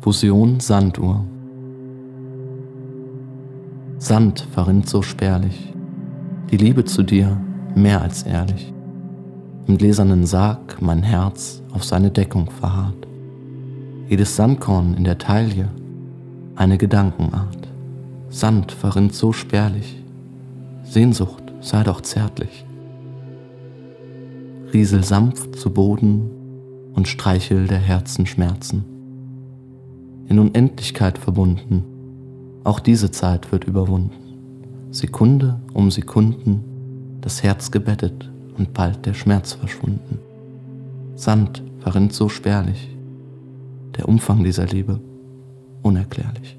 Fusion Sanduhr. Sand verrinnt so spärlich, die Liebe zu dir mehr als ehrlich. Im gläsernen Sarg mein Herz auf seine Deckung verharrt. Jedes Sandkorn in der Taille eine Gedankenart. Sand verrinnt so spärlich, Sehnsucht sei doch zärtlich. Riesel sanft zu Boden und streichel der Herzen Schmerzen. In Unendlichkeit verbunden, auch diese Zeit wird überwunden. Sekunde um Sekunden, das Herz gebettet und bald der Schmerz verschwunden. Sand verrinnt so spärlich, der Umfang dieser Liebe unerklärlich.